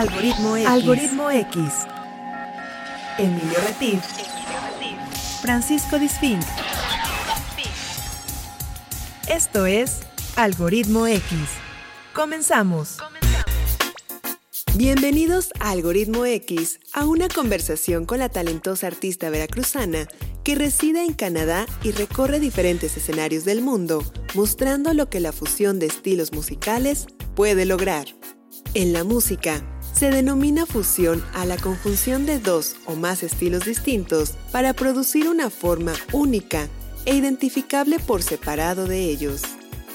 Algoritmo X. Algoritmo X. Emilio Retif. Francisco Disfink. Esto es Algoritmo X. Comenzamos. Bienvenidos a Algoritmo X, a una conversación con la talentosa artista veracruzana que reside en Canadá y recorre diferentes escenarios del mundo, mostrando lo que la fusión de estilos musicales puede lograr. En la música, se denomina fusión a la conjunción de dos o más estilos distintos para producir una forma única e identificable por separado de ellos.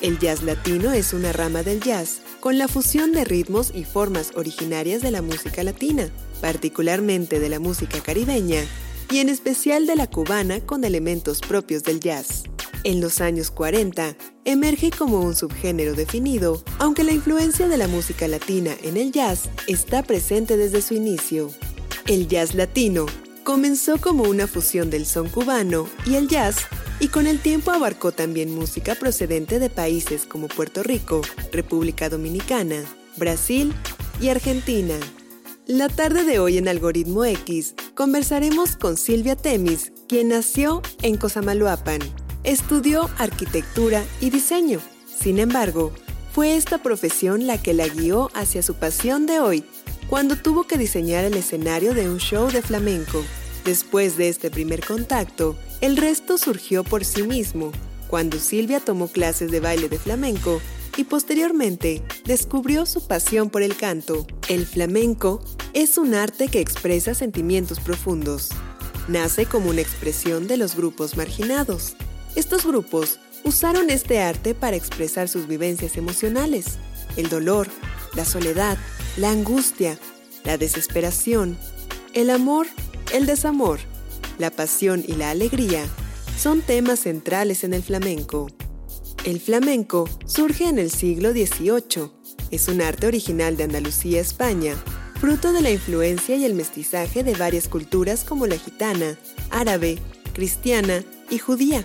El jazz latino es una rama del jazz con la fusión de ritmos y formas originarias de la música latina, particularmente de la música caribeña, y en especial de la cubana con elementos propios del jazz. En los años 40, emerge como un subgénero definido, aunque la influencia de la música latina en el jazz está presente desde su inicio. El jazz latino comenzó como una fusión del son cubano y el jazz, y con el tiempo abarcó también música procedente de países como Puerto Rico, República Dominicana, Brasil y Argentina. La tarde de hoy en Algoritmo X conversaremos con Silvia Temis, quien nació en Cosamaloapan. Estudió arquitectura y diseño. Sin embargo, fue esta profesión la que la guió hacia su pasión de hoy, cuando tuvo que diseñar el escenario de un show de flamenco. Después de este primer contacto, el resto surgió por sí mismo, cuando Silvia tomó clases de baile de flamenco y posteriormente descubrió su pasión por el canto. El flamenco es un arte que expresa sentimientos profundos. Nace como una expresión de los grupos marginados. Estos grupos usaron este arte para expresar sus vivencias emocionales, el dolor, la soledad, la angustia, la desesperación, el amor, el desamor, la pasión y la alegría son temas centrales en el flamenco. El flamenco surge en el siglo XVIII. Es un arte original de Andalucía, España, fruto de la influencia y el mestizaje de varias culturas como la gitana, árabe, cristiana y judía.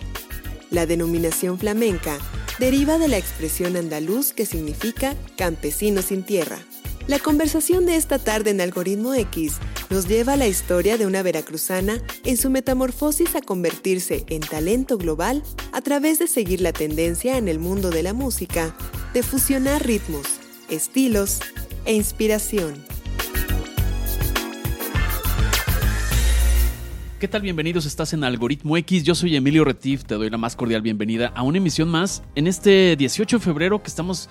La denominación flamenca deriva de la expresión andaluz que significa campesino sin tierra. La conversación de esta tarde en Algoritmo X nos lleva a la historia de una veracruzana en su metamorfosis a convertirse en talento global a través de seguir la tendencia en el mundo de la música, de fusionar ritmos, estilos e inspiración. ¿Qué tal? Bienvenidos, estás en Algoritmo X. Yo soy Emilio Retif, te doy la más cordial bienvenida a una emisión más en este 18 de febrero que estamos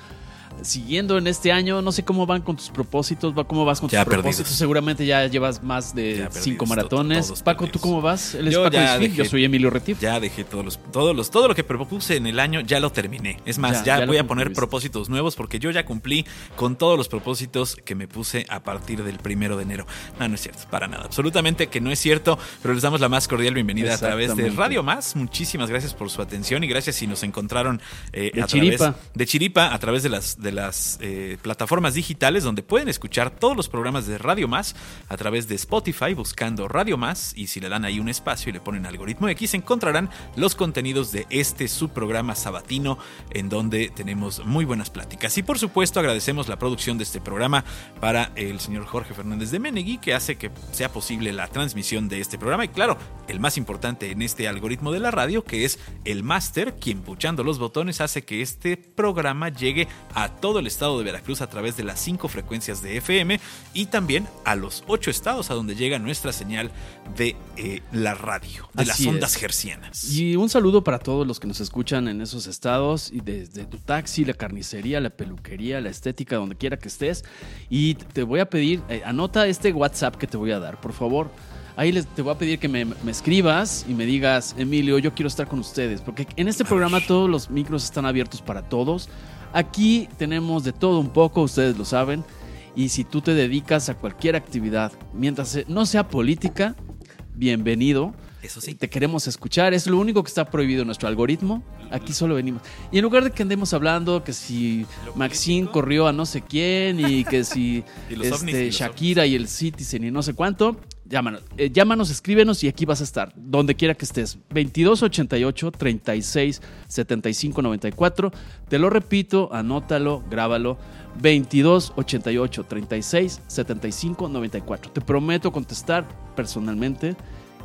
siguiendo en este año. No sé cómo van con tus propósitos, cómo vas con tus propósitos. Seguramente ya llevas más de cinco maratones. Paco, ¿tú cómo vas? Él es yo, Paco yo soy Emilio Retif. Ya dejé todos los, todos los, todo lo que propuse en el año, ya lo terminé. Es más, ya, voy a poner propósitos nuevos porque yo ya cumplí con todos los propósitos que me puse a partir del primero de enero. No, no es cierto, para nada. Absolutamente que no es cierto, pero les damos la más cordial bienvenida a través de Radio Más. Muchísimas gracias por su atención y gracias si nos encontraron eh, de a Chiripa. través de Chiripa, a través de las de las eh, plataformas digitales donde pueden escuchar todos los programas de Radio Más a través de Spotify buscando Radio Más y si le dan ahí un espacio y le ponen algoritmo X encontrarán los contenidos de este subprograma sabatino en donde tenemos muy buenas pláticas. Y por supuesto agradecemos la producción de este programa para el señor Jorge Fernández de Menegui que hace que sea posible la transmisión de este programa y claro, el más importante en este algoritmo de la radio que es el máster quien puchando los botones hace que este programa llegue a todo el estado de Veracruz a través de las cinco frecuencias de FM y también a los ocho estados a donde llega nuestra señal de eh, la radio, de las ondas gercianas. Y un saludo para todos los que nos escuchan en esos estados y desde tu taxi, la carnicería, la peluquería, la estética, donde quiera que estés. Y te voy a pedir, eh, anota este WhatsApp que te voy a dar, por favor. Ahí les, te voy a pedir que me, me, escribas y me digas, Emilio, yo quiero estar con ustedes, porque en este programa todos los micros están abiertos para todos. Aquí tenemos de todo un poco, ustedes lo saben. Y si tú te dedicas a cualquier actividad, mientras no sea política, bienvenido. Eso sí. Te queremos escuchar. Es lo único que está prohibido en nuestro algoritmo. Aquí solo venimos. Y en lugar de que andemos hablando que si Maxine corrió a no sé quién y que si este, Shakira y el Citizen y no sé cuánto, Llámanos, eh, llámanos, escríbenos y aquí vas a estar, donde quiera que estés. 2288 36 75 94. Te lo repito, anótalo, grábalo. 22 88 36 75 94. Te prometo contestar personalmente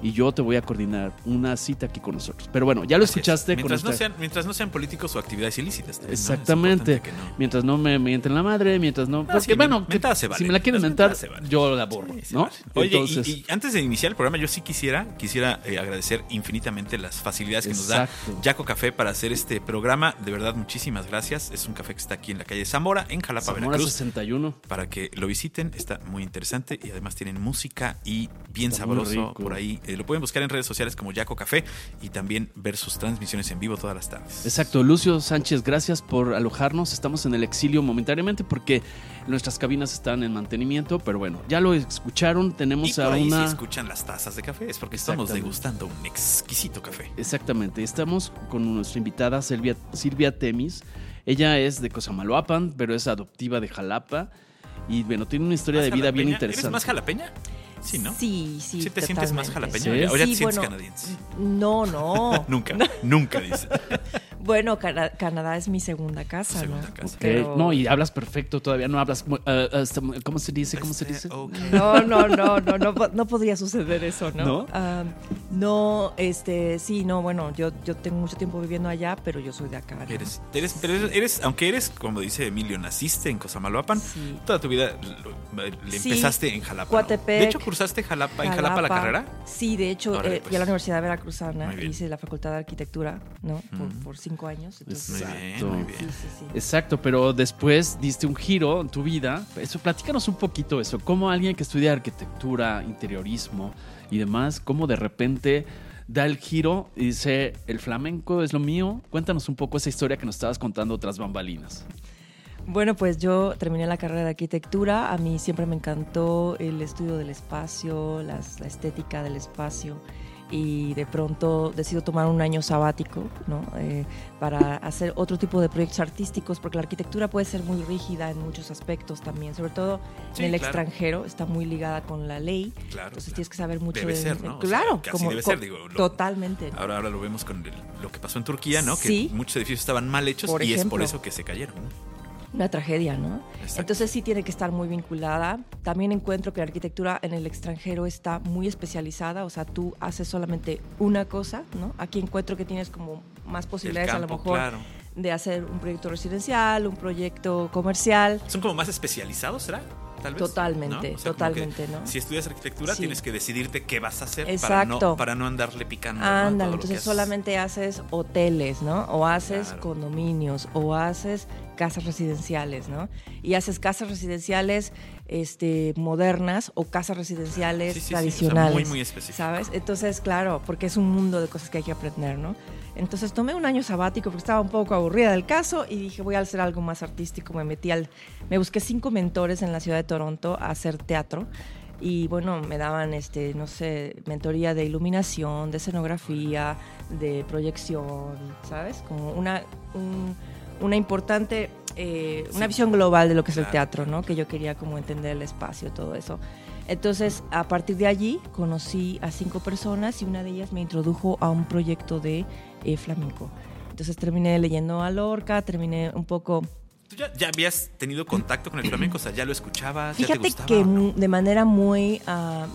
y yo te voy a coordinar una cita aquí con nosotros. Pero bueno, ya lo Así es. escuchaste con Mientras, no esta- sean, mientras no sean políticos o actividades ilícitas. también, Exactamente. no. Mientras no me mienten la madre, mientras no. Porque, sí, bueno, que- si me la quieren mentar, yo la borro, Sí, ¿no? vale. Oye, y- Entonces, y, y antes de iniciar el programa, yo sí quisiera, quisiera eh, agradecer infinitamente las facilidades que nos da Yaco Café para hacer este programa. De verdad, muchísimas gracias. Es un café que está aquí en la calle Zamora, en Jalapa, Zamora Veracruz. 61. Para que lo visiten, está muy interesante y además tienen música y bien Está sabroso por ahí. Eh, lo pueden buscar en redes sociales como Yaco Café y también ver sus transmisiones en vivo todas las tardes. Exacto, Lucio Sánchez, gracias por alojarnos. Estamos en el exilio momentáneamente porque nuestras cabinas están en mantenimiento, pero bueno, ya lo escucharon. Y Tenemos por a ahí una. si escuchan las tazas de café es porque estamos degustando un exquisito café. Exactamente, estamos con nuestra invitada Silvia, Silvia Temis. Ella es de Cosamaloapan, pero es adoptiva de Jalapa. Y bueno, tiene una historia de ¿Más vida bien interesante. ¿Eres más jalapeña? Sí, ¿no? Sí, sí. ¿Sí te sientes más jalapeña? Sí. ¿O ya te sientes bueno, canadiense? No, no. Nunca, nunca dice. bueno, Cana- Canadá es mi segunda casa, segunda ¿no? casa. Ok, Pero- No, y hablas perfecto todavía, no hablas. eh, hasta- ¿Cómo se dice? ¿Cómo se dice? Este. No, no, no, no, no, no podría suceder eso, ¿no? ¿No? No, este, sí, no, bueno, yo, yo tengo mucho tiempo viviendo allá, pero yo soy de acá. ¿no? Eres, eres, pero eres, eres- aunque eres, como dice Emilio, naciste en Cosamaloapan, Sí. toda tu vida le Sí, empezaste en Jalapa. De hecho, cursaste Jalapa, en Jalapa la carrera. Sí, de hecho, Órale, eh, pues. fui a la Universidad Veracruzana, hice la Facultad de Arquitectura, ¿no? Por, por cinco años. Entonces, Muy Exacto. bien, muy sí, sí, sí. Exacto, pero después diste un giro en tu vida. Eso, platícanos un poquito eso. ¿Cómo alguien que estudia arquitectura, interiorismo y demás, cómo de repente da el giro y dice, el flamenco es lo mío? Cuéntanos un poco esa historia que nos estabas contando tras bambalinas. Bueno, pues yo terminé la carrera de arquitectura. A mí siempre me encantó el estudio del espacio, las- la estética del espacio. Y de pronto decido tomar un año sabático, ¿no? Eh, para hacer otro tipo de proyectos artísticos, porque la arquitectura puede ser muy rígida en muchos aspectos también, sobre todo Sí, en el claro. extranjero, está muy ligada con la ley. Claro. Entonces claro. tienes que saber mucho Debe de. ser, ¿no? O sea, Claro, así como, debe co- ser, digo, lo- totalmente. Ahora, ahora lo vemos con el- lo que pasó en Turquía, ¿no? Sí. Que muchos edificios estaban mal hechos y es por eso que se cayeron. ¿no? Una tragedia, ¿no? Exacto. Entonces sí tiene que estar muy vinculada. También encuentro que la arquitectura en el extranjero está muy especializada, o sea, tú haces solamente una cosa, ¿no? Aquí encuentro que tienes como más posibilidades a lo mejor claro. de hacer un proyecto residencial, un proyecto comercial. Son como más especializados, ¿será? Tal vez. Totalmente, ¿no? O sea, totalmente, ¿no? Si estudias arquitectura, Sí. tienes que decidirte qué vas a hacer para Exacto. no, para no andarle picando. Ándale, entonces solamente haces hoteles, ¿no? O haces Claro. condominios, o haces casas residenciales, ¿no? Y haces casas residenciales este, modernas o casas residenciales Sí, sí, sí, o sea, tradicionales. muy, muy específico. ¿Sabes? Entonces, claro, porque es un mundo de cosas que hay que aprender, ¿no? Entonces tomé un año sabático porque estaba un poco aburrida del caso y dije, voy a hacer algo más artístico. Me metí al. Me busqué cinco mentores en la ciudad de Toronto a hacer teatro. Y bueno, me daban, este, no sé, mentoría de iluminación, de escenografía, de proyección, ¿sabes? Como una, un- una importante, eh, una visión global de lo que es el teatro, ¿no? Que yo quería como entender el espacio, todo eso. Entonces, a partir de allí, conocí a cinco personas y una de ellas me introdujo a un proyecto de eh, flamenco. Entonces terminé leyendo a Lorca, terminé un poco... ¿Tú ya, ya habías tenido contacto con el flamenco? O sea, ¿ya lo escuchabas? ¿Ya te Fíjate gustaba que no? de manera muy, ah,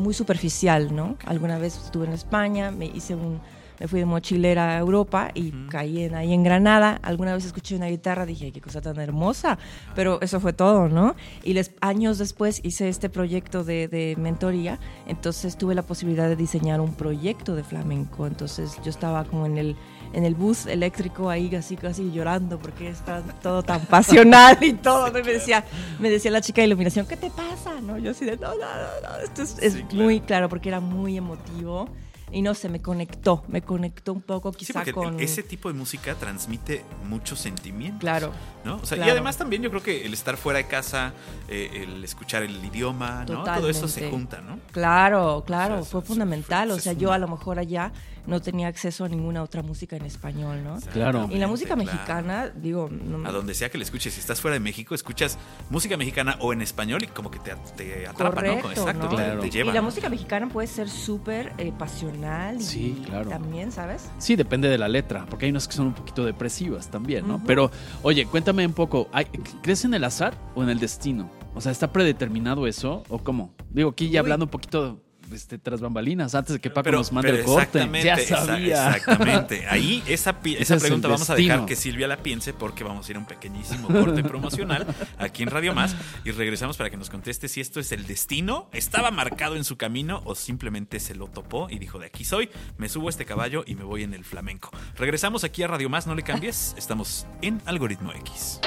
muy superficial, ¿no? Alguna vez estuve en España, me hice un... Me fui de mochilera a Europa y caí en, ahí en Granada. Alguna vez escuché una guitarra, dije, "Ay, qué cosa tan hermosa. Pero eso fue todo, ¿no? Y les, años después hice este proyecto de, de mentoría. Entonces tuve la posibilidad de diseñar un proyecto de flamenco. Entonces yo estaba como en el, en el bus eléctrico ahí casi casi llorando porque está todo tan pasional y todo. ¿no? Y me decía, me decía la chica de iluminación, ¿qué te pasa? ¿No? Yo así de, no, no, no, no. Esto es, es Sí, claro. muy claro porque era muy emotivo. Y no sé, me conectó, me conectó un poco Sí, quizá porque con... ese tipo de música transmite mucho sentimiento. Claro. ¿no? O sea, Y además también yo creo que el estar fuera de casa, eh, el escuchar el idioma, ¿no? Todo eso se junta, ¿no? Claro, claro, O sea, fue fundamental. O sea, yo a lo mejor allá no tenía acceso a ninguna otra música en español, ¿no? Claro. Y la música Claro. mexicana, digo, no- A donde sea que le escuches, si estás fuera de México, escuchas música mexicana o en español y como que te, te atrapa, ¿no? Exacto, ¿no? te- Claro. te, lleva. Y la música mexicana puede ser súper eh, pasional y Sí, claro. también, ¿sabes? Sí, depende de la letra, porque hay unas que son un poquito depresivas también, ¿no? Pero, oye, cuéntame un poco, ¿hay- ¿crees en el azar o en el destino? O sea, ¿está predeterminado eso o cómo? Digo, aquí ya Uy. hablando un poquito este, tras bambalinas, antes de que Paco Pero, nos mande pero el corte. exactamente, exa-. Ahí esa, esa es pregunta vamos a dejar que Silvia la piense porque vamos a ir a un pequeñísimo corte promocional aquí en Radio Más y regresamos para que nos conteste si esto es el destino, estaba marcado en su camino o simplemente se lo topó y dijo de aquí soy, me subo a este caballo y me voy en el flamenco. Regresamos aquí a Radio Más, no le cambies, estamos en Algoritmo X.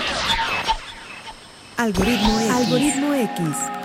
Algoritmo X. Algoritmo X.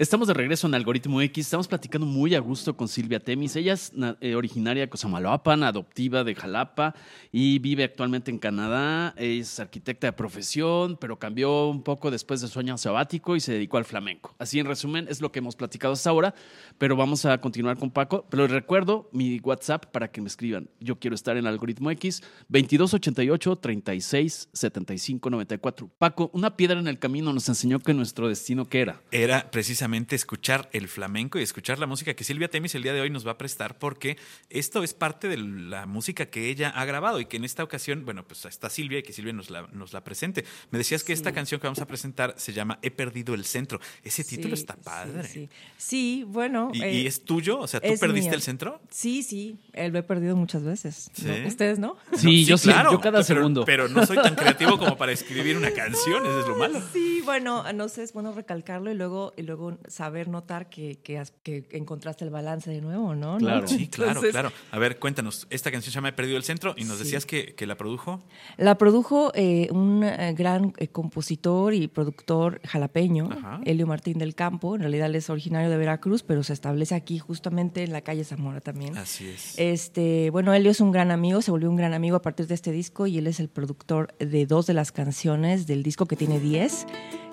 Estamos de regreso en Algoritmo X. Estamos platicando muy a gusto con Silvia Temis. Ella es eh, originaria de Cosamaloapan, adoptiva de Jalapa y vive actualmente en Canadá. Es arquitecta de profesión, pero cambió un poco después de su año sabático y se dedicó al flamenco. Así, en resumen, es lo que hemos platicado hasta ahora, pero vamos a continuar con Paco. Pero les recuerdo mi WhatsApp para que me escriban. Yo quiero estar en Algoritmo X, 2288 36 75 94. Paco, una piedra en el camino nos enseñó que nuestro destino, ¿qué era? era precisamente escuchar el flamenco y escuchar la música que Silvia Temis el día de hoy nos va a prestar porque esto es parte de la música que ella ha grabado y que en esta ocasión, bueno, pues está Silvia y que Silvia nos la, nos la presente. Me decías que esta canción que vamos a presentar se llama He perdido el centro. Ese título Sí, está padre. Sí, Sí, bueno. ¿Y, eh, y es tuyo? O sea, ¿tú perdiste mío. el centro? Sí, sí, él lo he perdido muchas veces. ¿Ustedes no? Sí, No, yo sí, yo cada pero- segundo. Pero no soy tan creativo como para escribir una canción, eso es lo malo. Sí, bueno, no sé, es bueno recalcarlo y luego, y luego saber notar que, que, has- que encontraste el balance de nuevo, ¿no? Claro. ¿No? Sí, claro, Entonces, claro. A ver, cuéntanos, esta canción se llama He perdido el centro y nos Sí. decías que, que la produjo. La produjo eh, un eh, gran eh, compositor y productor jalapeño, Ajá. Helio Martín del Campo. En realidad él es originario de Veracruz, pero se establece aquí justamente en la calle Zamora también. Así es. Este, bueno, Helio es un gran amigo, se volvió un gran amigo a partir de este disco y él es el productor de dos de las canciones del disco que tiene 10.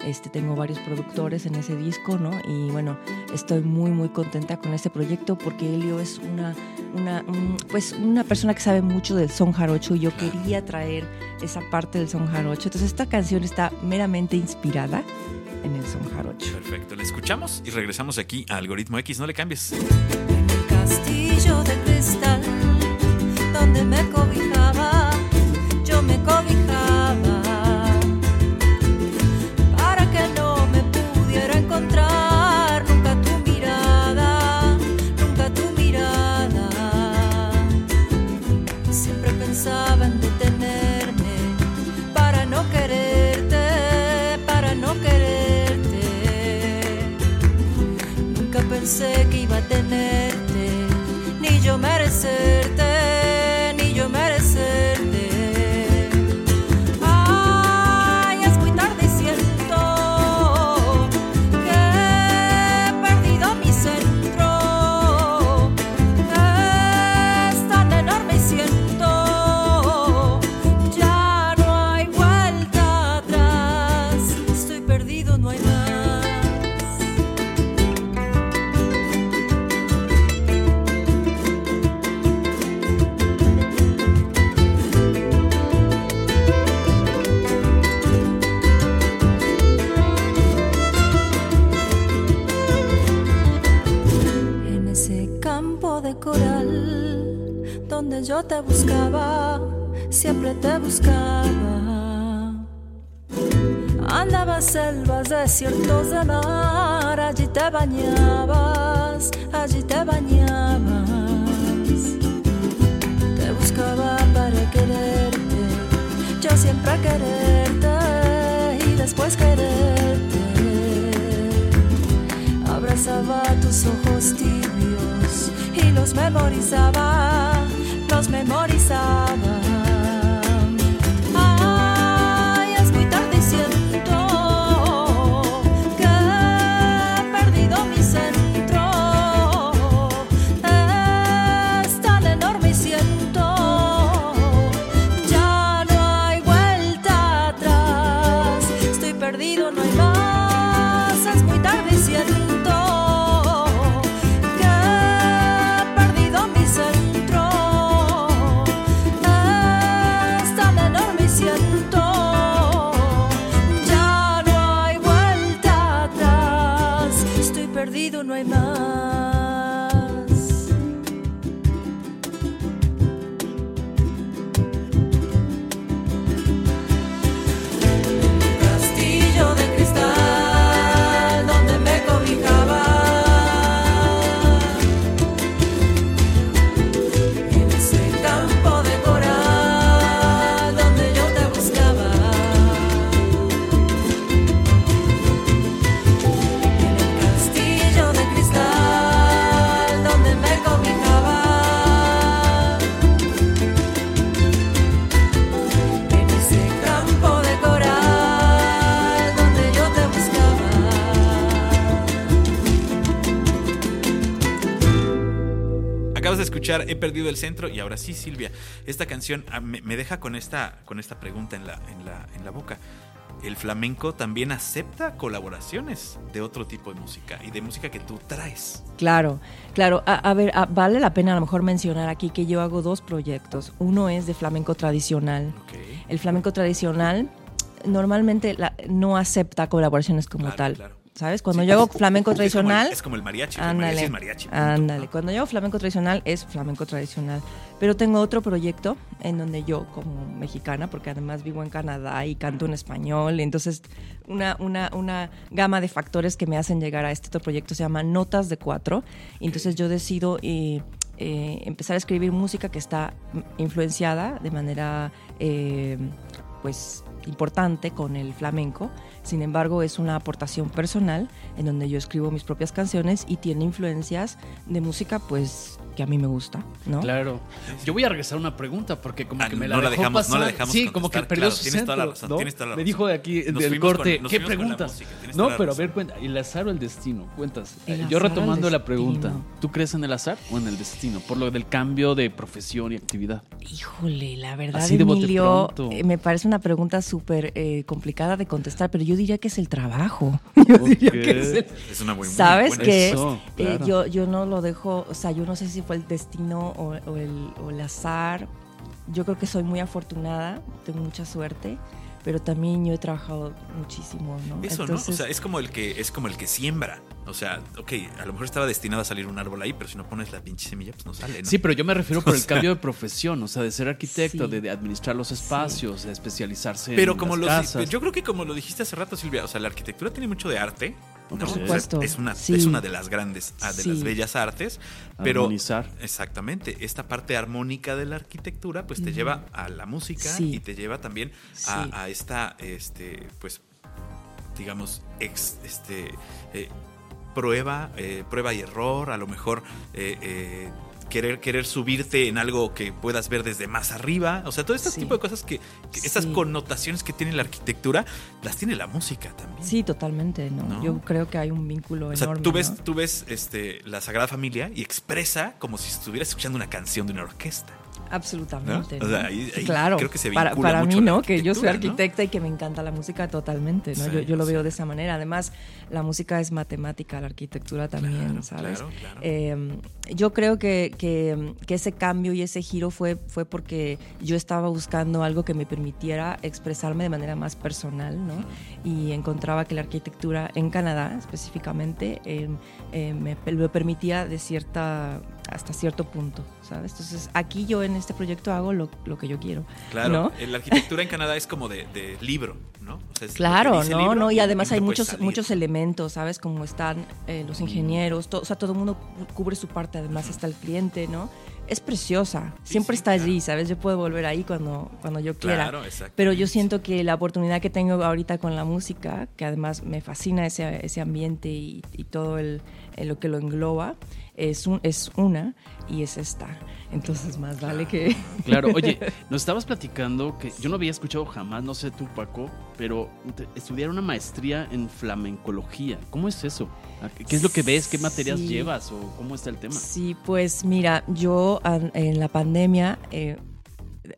Este, tengo varios productores en ese disco, ¿no? Y bueno, estoy muy, muy contenta con este proyecto porque Helio es una, una, un- pues una persona que sabe mucho del son jarocho y yo quería traer esa parte del son jarocho. Entonces esta canción está meramente inspirada en el son jarocho. Perfecto, la escuchamos y regresamos aquí a Algoritmo X. No le cambies. En el castillo de cristal donde me cobijaba, yo te buscaba, siempre te buscaba. Andabas selvas, desiertos de mar, allí te bañabas, allí te bañabas. Te buscaba para quererte, yo siempre quererte y después quererte. Abrazaba tus ojos y los memorizaba, los memorizaba. Centro y ahora sí, Silvia, esta canción ah, me, me deja con esta, con esta pregunta en la, en, la, en la boca. ¿El flamenco también acepta colaboraciones de otro tipo de música y de música que tú traes? Claro, claro. A, a ver, a- vale la pena a lo mejor mencionar aquí que yo hago dos proyectos. Uno es de flamenco tradicional. El flamenco tradicional normalmente la- no acepta colaboraciones como Claro, tal. claro. ¿Sabes? Cuando Sí, yo hago flamenco es como el- tradicional. Es como el mariachi. el mariachi Ándale, es mariachi. ándale. Cuando yo hago flamenco tradicional es flamenco tradicional. Pero tengo otro proyecto en donde yo, como mexicana, porque además vivo en Canadá y canto en español, entonces una, una, una gama de factores que me hacen llegar a este otro proyecto se llama Notas de Cuatro. Entonces yo decido eh, eh, empezar a escribir música que está influenciada de manera, eh, pues, importante con el flamenco. Sin embargo, es una aportación personal en donde yo escribo mis propias canciones y tiene influencias de música, pues, que a mí me gusta, ¿no? Claro. Yo voy a regresar a una pregunta porque como Ah, que me la no la dejó dejamos- no pasar. la dejamos sí, como que perdió claro, su tienes toda la centro, razón, ¿no? tienes toda la Me razón. dijo de aquí Nos del corte, con- ¿qué la preguntas? música, No, la pero a razón. ver, cuenta, ¿el azar o el destino? Cuentas. El Yo retomando la pregunta. ¿tú crees en el azar o en el destino? Por lo del cambio de profesión y actividad. Híjole, la verdad, Así de Emilio, eh, me parece una pregunta súper eh, complicada de contestar, pero yo diría que es el trabajo. Yo diría Ok. que es el- Es una muy, muy ¿Sabes buena que Eso, eh, claro. yo, yo no lo dejo, o sea, yo no sé si fue el destino o, o el, o el azar. Yo creo que soy muy afortunada, tengo mucha suerte, pero también yo he trabajado muchísimo, ¿no? Eso, Entonces, ¿no? O sea, es como el que es como el que siembra. O sea, ok, a lo mejor estaba destinado a salir un árbol ahí, pero si no pones la pinche semilla, pues no sale, ¿no? Sí, pero yo me refiero por el cambio de profesión, o sea, de ser arquitecto, Sí. de, de administrar los espacios, de especializarse Pero en como las lo casas. yo creo que como lo dijiste hace rato, Silvia, o sea, la arquitectura tiene mucho de arte. ¿No? Por supuesto, es una, sí. es una de las grandes, ah, de las bellas artes. Pero Armonizar. exactamente, esta parte armónica de la arquitectura, pues te lleva a la música Sí. y te lleva también Sí. a, a esta, este, pues, digamos, ex, este, eh, prueba, eh, prueba y error, a lo mejor eh, eh, querer, querer subirte en algo que puedas ver desde más arriba. O sea, todo este Sí. tipo de cosas que, que estas Sí. connotaciones que tiene la arquitectura, las tiene la música también. Sí, totalmente, ¿no? ¿No? Yo creo que hay un vínculo O sea, enorme. tú ves, ¿no? tú ves este, la Sagrada Familia y expresa como si estuvieras escuchando una canción de una orquesta. Absolutamente. ¿no? O ¿no? sea, ahí- ahí claro, creo que se para, vincula para mucho mí, ¿no? Que yo soy arquitecta y que me encanta la música totalmente, ¿no? Sí, yo, yo lo sí. veo de esa manera. Además, la música es matemática, la arquitectura también, Claro, ¿sabes? claro, claro. Eh, yo creo que, que- que ese cambio y ese giro fue, fue porque yo estaba buscando algo que me permitiera expresarme de manera más personal, ¿no? Y encontraba que la arquitectura en Canadá, específicamente, eh, eh, me lo permitía de cierta hasta cierto punto, ¿sabes? Entonces, aquí yo en este proyecto hago lo, lo que yo quiero. Claro, ¿no? la arquitectura en Canadá es como de, de libro, ¿no? O sea, Claro, no, libro no, y además hay muchos, salir. muchos elementos, ¿sabes? Como están eh, los ingenieros, to- o sea, todo el mundo cu- cubre su parte, además está el cliente, ¿no? es preciosa. Sí, Siempre sí, está claro. allí, ¿sabes? Yo puedo volver ahí cuando, cuando yo quiera. Claro. Pero yo siento que la oportunidad que tengo ahorita con la música, que además me fascina ese, ese ambiente y, y todo el, el lo que lo engloba, es, un, es una y es esta. Entonces más vale que... Claro, oye, nos estabas platicando que yo no había escuchado jamás, no sé tú, Paco, pero estudiar una maestría en flamencología. ¿Cómo es eso? ¿A ¿Qué es lo que ves? ¿Qué materias Sí. llevas? ¿O cómo está el tema? Sí, pues mira, yo en la pandemia eh,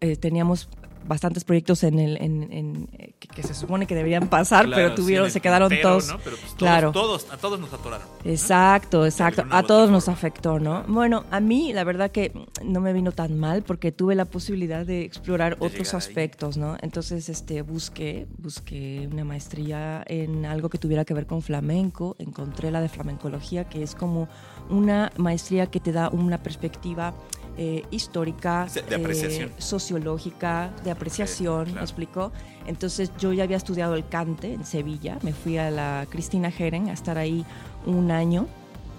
eh, teníamos bastantes proyectos en el en, en, eh, que, que se supone que deberían pasar, Claro, pero tuvieron, se quedaron todos. ¿no? Pero pues todos, claro. todos, a todos nos atoraron. ¿no? Exacto, exacto. A todos nos afectó, ¿no? Bueno, a mí la verdad que no me vino tan mal porque tuve la posibilidad de explorar De otros ahí. aspectos, ¿no? Entonces, este, busqué, busqué una maestría en algo que tuviera que ver con flamenco. Encontré la de flamencología, que es como una maestría que te da una perspectiva eh, histórica, De- apreciación. eh, sociológica, de apreciación, claro. ¿me explico? Entonces yo ya había estudiado el cante en Sevilla, me fui a la Cristina Jeren a estar ahí un año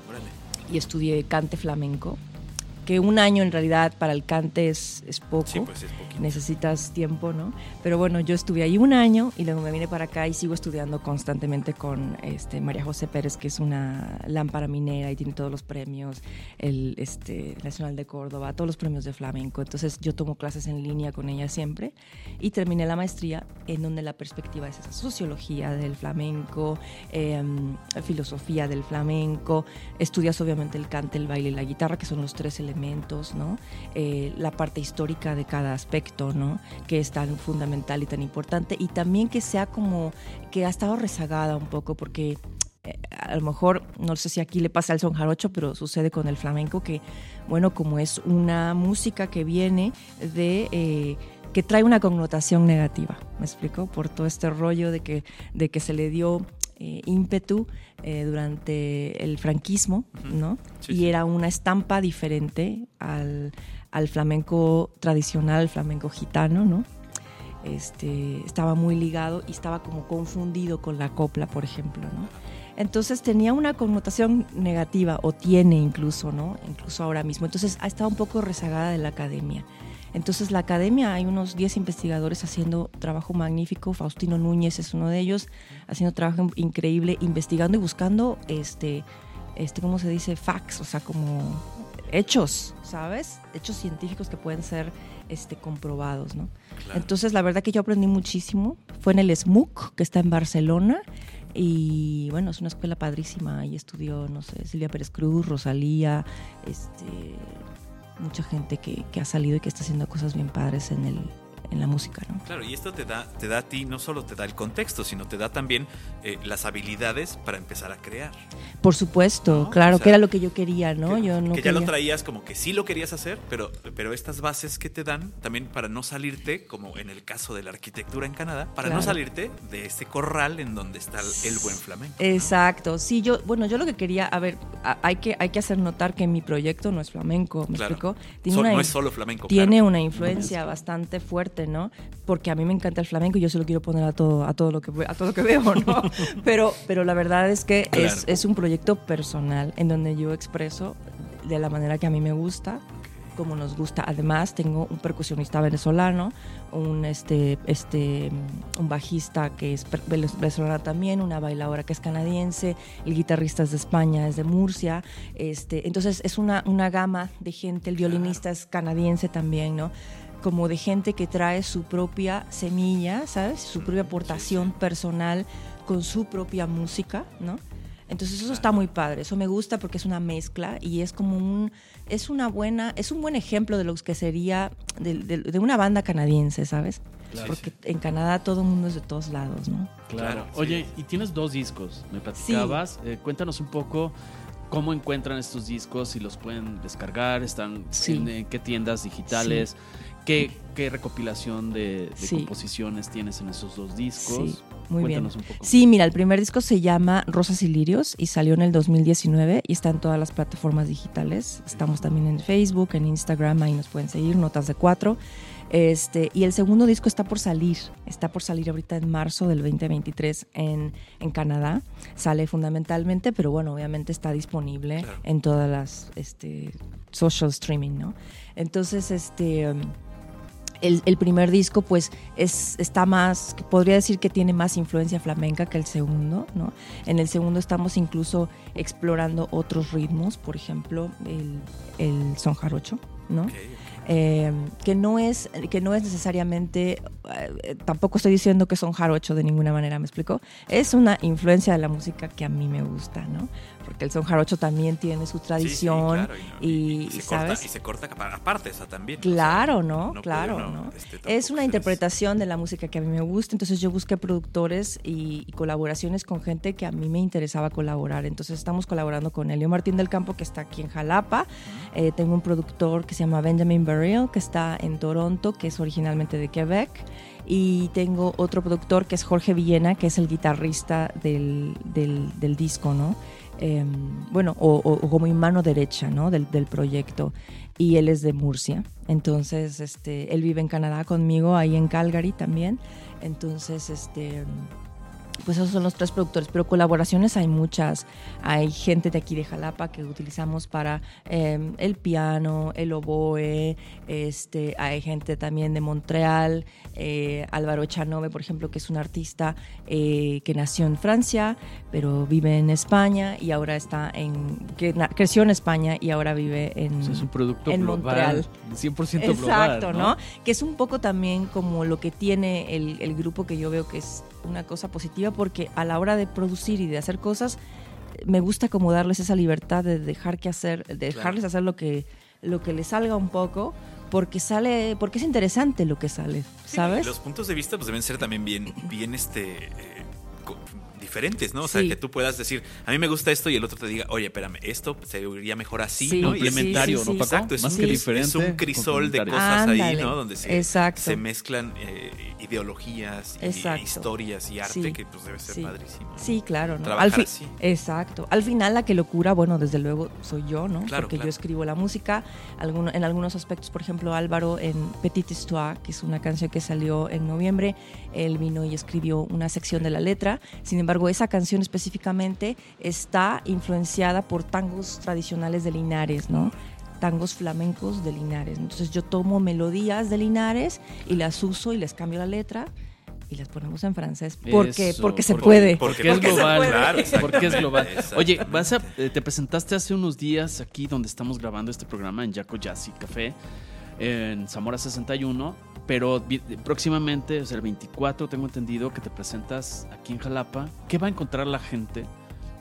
Órale. y estudié cante flamenco, que un año en realidad para el cante es, es poco. Sí, pues es. Necesitas tiempo, ¿no? Pero bueno, yo estuve ahí un año y luego me vine para acá y sigo estudiando constantemente con este, María José Pérez, que es una lámpara minera y tiene todos los premios, el este, Nacional de Córdoba, todos los premios de flamenco. Entonces yo tomo clases en línea con ella siempre y terminé la maestría en donde la perspectiva es esa sociología del flamenco, em, filosofía del flamenco, estudias obviamente el cante, el baile y la guitarra, que son los tres elementos, ¿no? Eh, la parte histórica de cada aspecto, ¿no? Que es tan fundamental y tan importante y también que sea como que ha estado rezagada un poco porque eh, a lo mejor, no sé si aquí le pasa al son jarocho, pero sucede con el flamenco que, bueno, como es una música que viene de... eh, que trae una connotación negativa, ¿me explico? Por todo este rollo de que, de que se le dio eh, ímpetu eh, durante el franquismo, ¿no? Sí, y sí. era una estampa diferente al, al flamenco tradicional, al flamenco gitano, ¿no? Este, estaba muy ligado y estaba como confundido con la copla, por ejemplo, ¿no? Entonces tenía una connotación negativa, o tiene incluso, ¿no? Incluso ahora mismo. Entonces ha estado un poco rezagada de la academia. Entonces la academia, hay unos 10 investigadores haciendo trabajo magnífico, Faustino Núñez es uno de ellos, haciendo trabajo increíble, investigando y buscando, este, este ¿cómo se dice? Facts, o sea, como hechos, ¿sabes? Hechos científicos que pueden ser este, comprobados, ¿no? Claro. Entonces, la verdad que yo aprendí muchísimo. Fue en el SMUC, que está en Barcelona. Y bueno, es una escuela padrísima. Ahí estudió, no sé, Silvia Pérez Cruz, Rosalía, este, mucha gente que, que ha salido y que está haciendo cosas bien padres en, el, en la música, ¿no? Claro, y esto te da, te da a ti, no solo te da el contexto, sino te da también eh, las habilidades para empezar a crear. Por supuesto, No, claro, o sea, que era lo que yo quería, ¿no? que, yo no que ya lo quería- traías como que sí lo querías hacer, pero, pero estas bases que te dan también para no salirte, como en el caso de la arquitectura en Canadá, para no Claro. salirte de este corral en donde está el, el buen flamenco. ¿no? Exacto, sí, yo, bueno, yo lo que quería, a ver, a- hay que, hay que hacer notar que mi proyecto no es flamenco, ¿me Claro. explico? So- no in- es solo flamenco. tiene claro. una influencia bastante fuerte, ¿no? Porque a mí me encanta el flamenco y yo se lo quiero poner a todo, a todo lo que a todo lo que veo, ¿no? pero, pero la verdad es que es, Claro. es un proyecto personal en donde yo expreso de la manera que a mí me gusta, como nos gusta. Además, tengo un percusionista venezolano, un este, este, un bajista que es venezolana también, una bailadora que es canadiense, el guitarrista es de España, es de Murcia. Este, entonces es una, una gama de gente, el violinista es canadiense también, ¿no? Como de gente que trae su propia semilla, ¿sabes? Su propia aportación personal con su propia música, ¿no? Entonces eso está muy padre, eso me gusta porque es una mezcla y es como un, es una buena, es un buen ejemplo de lo que sería de, de- de una banda canadiense, ¿sabes? Claro. Porque en Canadá todo el mundo es de todos lados, ¿no? Claro. Claro, Oye, sí. y tienes dos discos, me platicabas. Eh, cuéntanos un poco cómo encuentran estos discos, si los pueden descargar, están Sí. en, en qué tiendas digitales, ¿Qué, qué recopilación de, de Sí. composiciones tienes en esos dos discos? Sí, muy bien. Cuéntanos un poco. Sí, mira, el primer disco se llama Rosas y Lirios y salió en el 2019 y está en todas las plataformas digitales. Estamos también en Facebook, en Instagram, ahí nos pueden seguir, Notas de Cuatro. Este, y el segundo disco está por salir, está por salir ahorita en marzo del 2023 en, en Canadá. Sale fundamentalmente, pero bueno, obviamente está disponible Claro. en todas las este, social streaming, ¿no? Entonces, este... um, el, el primer disco pues es, está más, podría decir que tiene más influencia flamenca que el segundo, ¿no? En el segundo estamos incluso explorando otros ritmos, por ejemplo, el, el son jarocho, ¿no? Ok, Eh, que no es que no es necesariamente eh, tampoco estoy diciendo que son jarocho de ninguna manera me explico es una influencia de la música que a mí me gusta no porque el son jarocho también tiene su Sí, sí, tradición claro, y, y- y se sabes corta, y se corta aparte esa también. o sea, Claro, ¿no? puede claro, uno, ¿no? este, es una interpretación de la música que a mí me gusta, entonces yo busqué productores y, colaboraciones con gente que a mí me interesaba colaborar. Entonces estamos colaborando con Elio Martín del Campo, que está aquí en Jalapa. Eh, tengo un productor que se llama Benjamin Burial, que está en Toronto, que es originalmente de Quebec. Y tengo otro productor que es Jorge Villena, que es el guitarrista del, del- del disco, ¿no? Eh, bueno, o como mi mano derecha, ¿no? Del, del proyecto. Y él es de Murcia. Entonces, este, él vive en Canadá conmigo, ahí en Calgary también. Entonces, este, pues esos son los tres productores, pero colaboraciones hay muchas. Hay gente de aquí de Jalapa que utilizamos para eh, el piano, el oboe, este, hay gente también de Montreal, eh, Álvaro Chanove, por ejemplo, que es un artista eh, que nació en Francia, pero vive en España y ahora está en, que creció en España y ahora vive en, O sea, es un producto en global, Montreal. 100% Exacto, global, ¿no? Que es un poco también como lo que tiene el, el grupo que yo veo que es una cosa positiva porque a la hora de producir y de hacer cosas me gusta como darles esa libertad de dejar que hacer, de dejarles hacer lo que lo que les salga un poco porque sale porque es interesante lo que sale, Sí, ¿sabes? Los puntos de vista pues deben ser también bien, bien este, eh, diferentes, ¿no? O sea, Sí. que tú puedas decir, a mí me gusta esto y el otro te diga, oye, espérame, esto se vería mejor así, Sí, ¿no? Complementario, sí, ¿no, Paco? Exacto, es, Más un, que es- diferente. es un crisol de cosas ahí, ¿no? Donde se, mezclan eh, ideologías y historias y arte, Sí, que pues debe ser sí. padrísimo. ¿no? Sí, claro, ¿no? Trabajar Al así. Exacto. Al final la que locura, bueno, desde luego soy yo, ¿no? Claro, Porque claro. yo escribo la música. Alguno- en algunos aspectos, por ejemplo, Álvaro en Petite Histoire, que es una canción que salió en noviembre, él vino y escribió una sección de la letra. Sin embargo, esa canción específicamente está influenciada por tangos tradicionales de Linares, ¿no? tangos flamencos de Linares. Entonces yo tomo melodías de Linares y las uso y les cambio la letra y las ponemos en francés porque Eso, porque se porque- puede. porque- Porque es porque global. puede. Claro, exacto. porque es global. Oye, Exactamente. vas a, eh, te presentaste hace unos días aquí donde estamos grabando este programa en Yaco Jazzy Café en Zamora 61, pero próximamente, o sea, el 24, tengo entendido que te presentas aquí en Jalapa. ¿Qué va a encontrar la gente?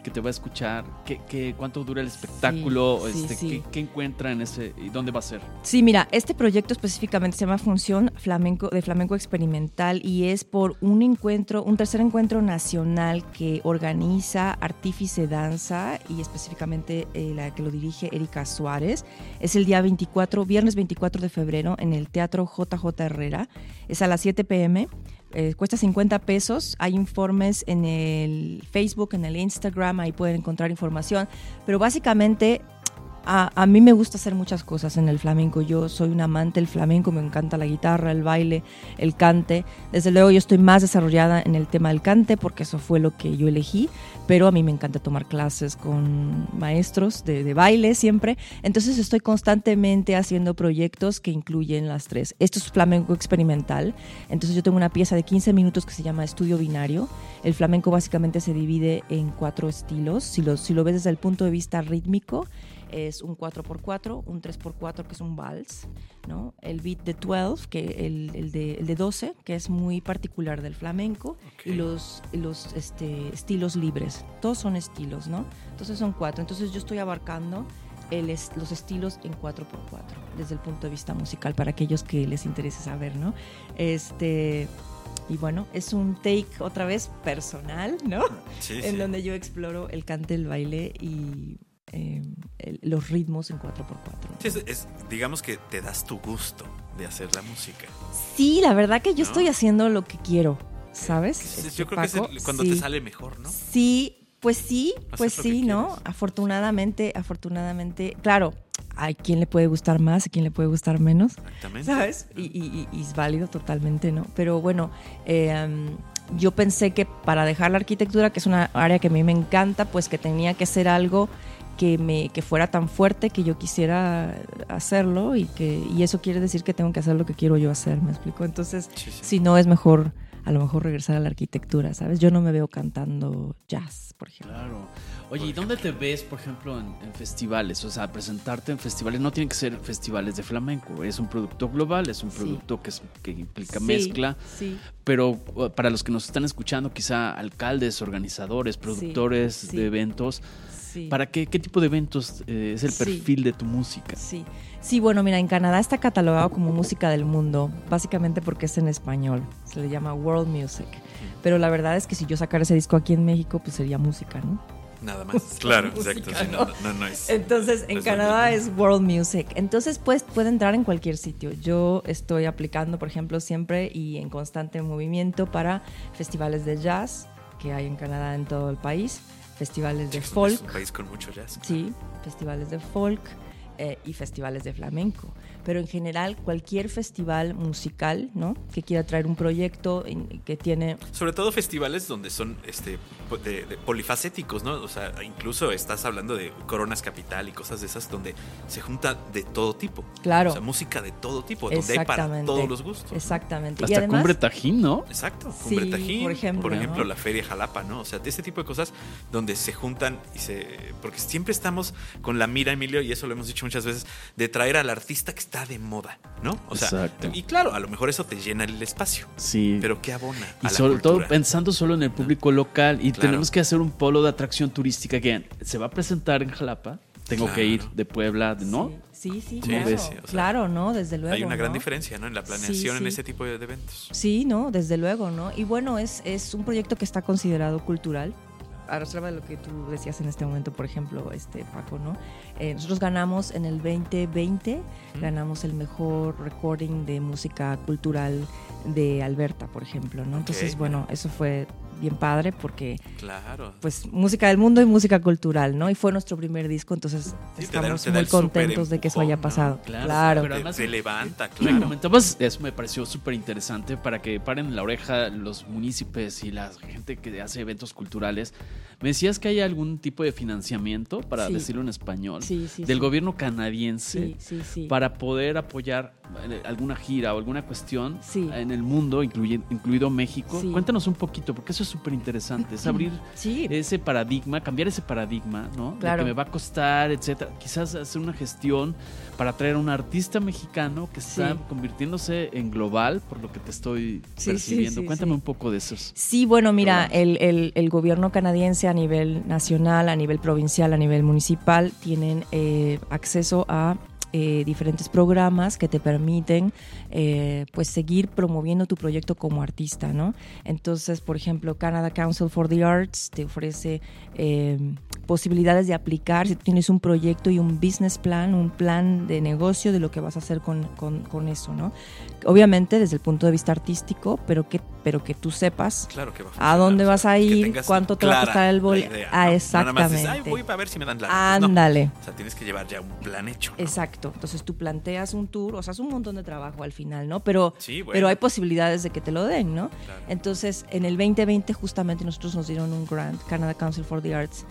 Que te va a escuchar, ¿Qué, qué, cuánto dura el espectáculo, Sí, sí, este, sí. ¿qué, qué encuentra en ese y dónde va a ser? Sí, mira, este proyecto específicamente se llama Función Flamenco de Flamenco Experimental y es por un encuentro, un tercer encuentro nacional que organiza Artífice Danza y específicamente eh, la que lo dirige Erika Suárez. Es el día 24, viernes 24 de febrero en el Teatro JJ Herrera. Es a las 7 pm. Eh, cuesta 50 pesos. Hay informes en el Facebook, en el Instagram, ahí pueden encontrar información. Pero básicamente a, mí me gusta hacer muchas cosas en el flamenco. Yo soy un amante del flamenco, me encanta la guitarra, el baile, el cante. Desde luego yo estoy más desarrollada en el tema del cante porque eso fue lo que yo elegí, pero a mí me encanta tomar clases con maestros de, baile siempre. Entonces estoy constantemente haciendo proyectos que incluyen las tres. Esto es flamenco experimental. Entonces yo tengo una pieza de 15 minutos que se llama Estudio Binario. El flamenco básicamente se divide en cuatro estilos. Si lo, si lo ves desde el punto de vista rítmico, es un 4x4, un 3x4 que es un vals, ¿no? el beat de 12, que el, el, de, el de 12, que es muy particular del flamenco, Okay. y los, los este, estilos libres. Todos son estilos, ¿no? Entonces son cuatro. Entonces yo estoy abarcando el es- los estilos en 4x4 desde el punto de vista musical para aquellos que les interese saber, ¿no? Este. Y bueno, es un take otra vez personal, ¿no? Sí, en sí. donde yo exploro el cante, el baile y eh, el- los ritmos en 4x4. Sí, es- es- digamos que te das tu gusto, de hacer la música. Sí, la verdad que yo ¿No? estoy haciendo lo que quiero, ¿sabes? Este, yo creo que es el- cuando sí. te sale mejor, ¿no? Sí, pues sí, pues sí, ¿no? quieres. Afortunadamente, afortunadamente, claro, hay quien le puede gustar más, a quien le puede gustar menos, Exactamente. ¿sabes? Y, y- y- y es válido totalmente, ¿no? Pero bueno, eh, um, yo pensé que para dejar la arquitectura, que es una área que a mí me encanta, pues que tenía que ser algo que me que fuera tan fuerte que yo quisiera hacerlo y que y eso quiere decir que tengo que hacer lo que quiero yo hacer, ¿me explico? Entonces, Sí, sí. si no es mejor a lo mejor regresar a la arquitectura, ¿sabes? Yo no me veo cantando jazz, por ejemplo. Claro. Oye, ¿y dónde te ves, por ejemplo, en, en festivales? O sea, presentarte en festivales no tienen que ser festivales de flamenco. Es un producto global, es un Sí. producto que, es- que implica Sí, mezcla. Sí. Pero para los que nos están escuchando, quizá alcaldes, organizadores, productores de eventos, Sí. ¿para qué, qué tipo de eventos eh, es el perfil de tu música? Sí. Sí, bueno, mira, en Canadá está catalogado como música del mundo, básicamente porque es en español. Se le llama world music. Pero la verdad es que si yo sacara ese disco aquí en México, pues sería música, ¿no? Nada más. Claro, música, exacto. sí, ¿no? no, es. Entonces, en Canadá es world music. Entonces, pues puede entrar en cualquier sitio. Yo estoy aplicando, por ejemplo, siempre y en constante movimiento para festivales de jazz que hay en Canadá en todo el país, festivales de folk, Es un país con mucho jazz. Sí, festivales de folk eh, y festivales de flamenco. Pero en general, cualquier festival musical, ¿no? Que quiera traer un proyecto en- que tiene. Sobre todo festivales donde son este de- de polifacéticos, ¿no? O sea, incluso estás hablando de Coronas Capital y cosas de esas donde se junta de todo tipo. Claro. O sea, música de todo tipo, donde hay para todos los gustos. ¿no? Exactamente. y Hasta además, Cumbre Tajín, ¿no? Exacto, Sí, Cumbre Tajín, por ejemplo, ¿no? la Feria Jalapa, ¿no? O sea, de ese tipo de cosas donde se juntan y se... Porque siempre estamos con la mira, Emilio, y eso lo hemos dicho muchas veces, de traer al artista que está de moda, ¿no? O sea, Exacto. y claro, a lo mejor eso te llena el espacio, Sí. pero ¿qué abona? Y a la sobre todo pensando solo en el público local y Claro. tenemos que hacer un polo de atracción turística que se va a presentar en Jalapa. Tengo que ir de Puebla, ¿no? Sí, sí, sí, Sí, claro. ves? Sí, o sea, claro, ¿no? Desde luego. Hay una gran ¿no? diferencia, ¿no? En la planeación en sí. ese tipo de de eventos. Sí, no, desde luego, ¿no? Y bueno, es, es un proyecto que está considerado cultural. A reserva de lo que tú decías en este momento, por ejemplo, este Paco, ¿no? Eh, nosotros ganamos en el 2020, ganamos el mejor recording de música cultural de Alberta, por ejemplo, ¿no? Entonces, bueno, eso fue bien padre porque, Claro. pues, música del mundo y música cultural, ¿no? Y fue nuestro primer disco, entonces Sí, estamos da muy contentos de que eso haya empujón, ¿no? pasado. Claro, Claro. pero además- te levanta, Me claro. comentabas, eso me pareció súper interesante para que paren la oreja los municipios y la gente que hace eventos culturales. Me decías que hay algún tipo de financiamiento, para Sí. decirlo en español, Sí, sí, del sí. gobierno canadiense Sí, sí, sí. para poder apoyar eh, alguna gira o alguna cuestión Sí. en el mundo, incluye- incluido México. Sí. Cuéntanos un poquito, porque eso es súper interesante, es abrir Sí, ese paradigma, cambiar ese paradigma, ¿no? Claro. que me va a costar, etcétera. Quizás hacer una gestión para traer a un artista mexicano que está Sí. convirtiéndose en global, por lo que te estoy Sí, percibiendo. Cuéntame un poco de esos. Sí, bueno, mira, el- el gobierno canadiense a nivel nacional, a nivel provincial, a nivel municipal, tienen eh, acceso a eh, diferentes programas que te permiten eh, pues seguir promoviendo tu proyecto como artista, ¿no? Entonces, por ejemplo, Canada Council for the Arts te ofrece eh, posibilidades de aplicar si tienes un proyecto y un business plan, un plan de negocio de lo que vas a hacer con, con- con eso, ¿no? Obviamente desde el punto de vista artístico, pero que, pero que tú sepas Claro que va ¿A funcionar, dónde vas a ir? ¿Cuánto te va a costar el la bol- idea, Ah, ¿no? No más dices, exactamente. "Ay, voy a ver si me dan la. No. Ándale. O sea, tienes que llevar ya un plan hecho. ¿no? Exacto. Entonces tú planteas un tour, o sea, es un montón de trabajo al final, ¿no? Pero, Sí, bueno. pero hay posibilidades de que te lo den, ¿no? Claro. Entonces, en el 2020 justamente nosotros nos dieron un grant, Canada Council for the Arts,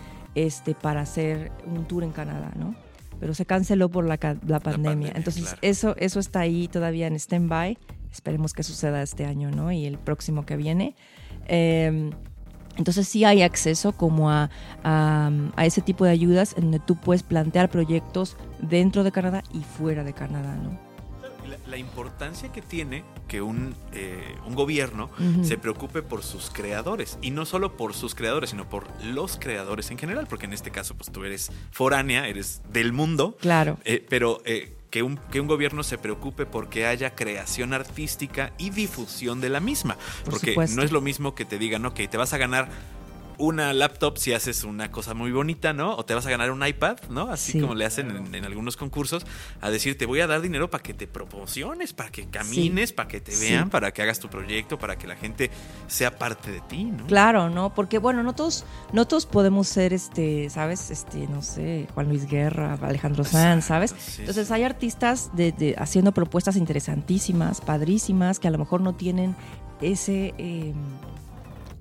este, para hacer un tour en Canadá, ¿no? Pero se canceló por la, la pandemia. pandemia, Entonces, claro. eso, eso está ahí todavía en stand-by. Esperemos que suceda este año, ¿no? Y el próximo que viene. Eh, entonces sí hay acceso como a, a, a ese tipo de ayudas en donde tú puedes plantear proyectos dentro de Canadá y fuera de Canadá, ¿no? La, importancia que tiene que un, eh, un gobierno se preocupe por sus creadores. Y no solo por sus creadores, sino por los creadores en general. Porque en este caso, pues tú eres foránea, eres del mundo. Claro. Eh, pero eh, que, un, que un gobierno se preocupe porque haya creación artística y difusión de la misma. Por porque supuesto. no es lo mismo que te digan, ok, te vas a ganar una laptop si haces una cosa muy bonita, ¿no? O te vas a ganar un iPad, ¿no? Así Sí. como le hacen en, en algunos concursos, a decir, te voy a dar dinero para que te promociones, para que camines, para que te Sí. vean, para que hagas tu proyecto, para que la gente sea parte de ti, ¿no? Claro, ¿no? Porque bueno, no todos, no todos podemos ser este, ¿sabes? Este, no sé, Juan Luis Guerra, Alejandro Sanz, ¿sabes? Entonces hay artistas de, de- haciendo propuestas interesantísimas, padrísimas, que a lo mejor no tienen ese eh,